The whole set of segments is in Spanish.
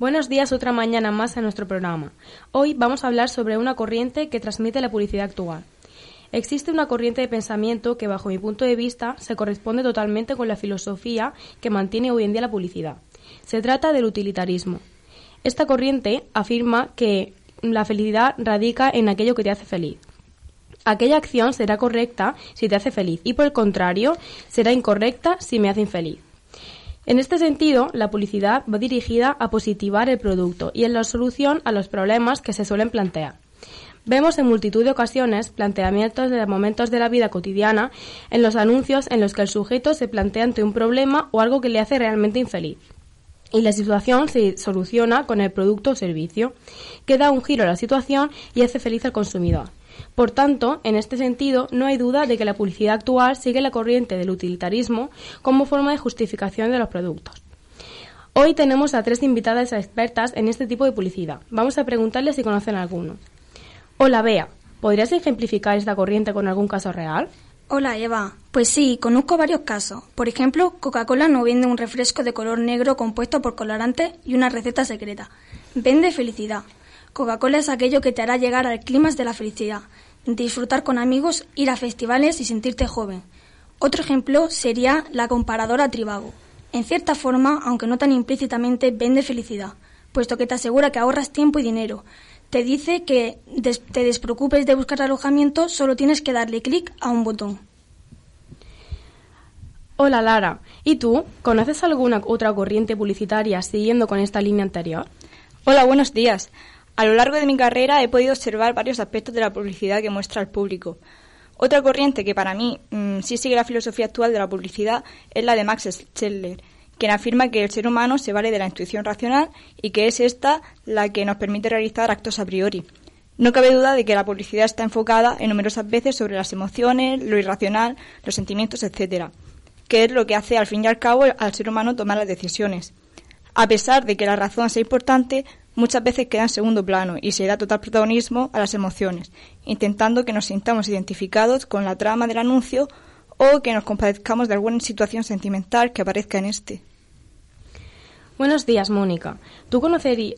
Buenos días, otra mañana más en nuestro programa. Hoy vamos a hablar sobre una corriente que transmite la publicidad actual. Existe una corriente de pensamiento que, bajo mi punto de vista, se corresponde totalmente con la filosofía que mantiene hoy en día la publicidad. Se trata del utilitarismo. Esta corriente afirma que la felicidad radica en aquello que te hace feliz. Aquella acción será correcta si te hace feliz y por el contrario será incorrecta si me hace infeliz. En este sentido, la publicidad va dirigida a positivar el producto y en la solución a los problemas que se suelen plantear. Vemos en multitud de ocasiones planteamientos de momentos de la vida cotidiana en los anuncios en los que el sujeto se plantea ante un problema o algo que le hace realmente infeliz y la situación se soluciona con el producto o servicio, que da un giro a la situación y hace feliz al consumidor. Por tanto, en este sentido, no hay duda de que la publicidad actual sigue la corriente del utilitarismo como forma de justificación de los productos. Hoy tenemos a tres invitadas expertas en este tipo de publicidad. Vamos a preguntarles si conocen alguno. Hola, Bea. ¿Podrías ejemplificar esta corriente con algún caso real? Hola Eva, pues sí, conozco varios casos. Por ejemplo, Coca-Cola no vende un refresco de color negro compuesto por colorante y una receta secreta. Vende felicidad. Coca-Cola es aquello que te hará llegar al clima de la felicidad, disfrutar con amigos, ir a festivales y sentirte joven. Otro ejemplo sería la comparadora Tribago. En cierta forma, aunque no tan implícitamente, vende felicidad, puesto que te asegura que ahorras tiempo y dinero, te dice que te despreocupes de buscar alojamiento, solo tienes que darle clic a un botón. Hola Lara, ¿y tú? ¿Conoces alguna otra corriente publicitaria siguiendo con esta línea anterior? Hola, buenos días. A lo largo de mi carrera he podido observar varios aspectos de la publicidad que muestra al público. Otra corriente que para mí mm, sí sigue la filosofía actual de la publicidad es la de Max Scheller, quien afirma que el ser humano se vale de la intuición racional y que es esta la que nos permite realizar actos a priori. No cabe duda de que la publicidad está enfocada en numerosas veces sobre las emociones, lo irracional, los sentimientos, etc., que es lo que hace al fin y al cabo al ser humano tomar las decisiones. A pesar de que la razón sea importante, muchas veces queda en segundo plano y se da total protagonismo a las emociones, intentando que nos sintamos identificados con la trama del anuncio o que nos compadezcamos de alguna situación sentimental que aparezca en este. Buenos días, Mónica. ¿Tú,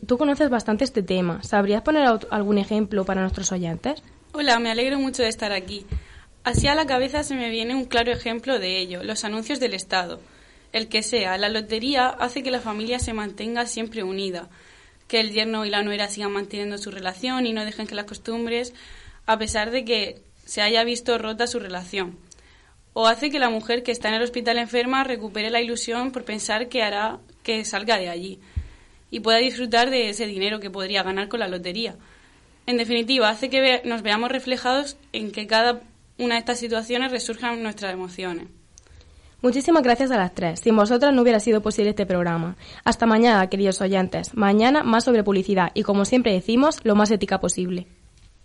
tú conoces bastante este tema. ¿Sabrías poner algún ejemplo para nuestros oyentes? Hola, me alegro mucho de estar aquí. Así a la cabeza se me viene un claro ejemplo de ello, los anuncios del Estado. El que sea, la lotería hace que la familia se mantenga siempre unida, que el yerno y la nuera sigan manteniendo su relación y no dejen que las costumbres, a pesar de que se haya visto rota su relación. O hace que la mujer que está en el hospital enferma recupere la ilusión por pensar que hará que salga de allí y pueda disfrutar de ese dinero que podría ganar con la lotería. En definitiva, hace que nos veamos reflejados en que cada una de estas situaciones resurjan nuestras emociones. Muchísimas gracias a las tres. Sin vosotras no hubiera sido posible este programa. Hasta mañana, queridos oyentes. Mañana más sobre publicidad y, como siempre decimos, lo más ética posible.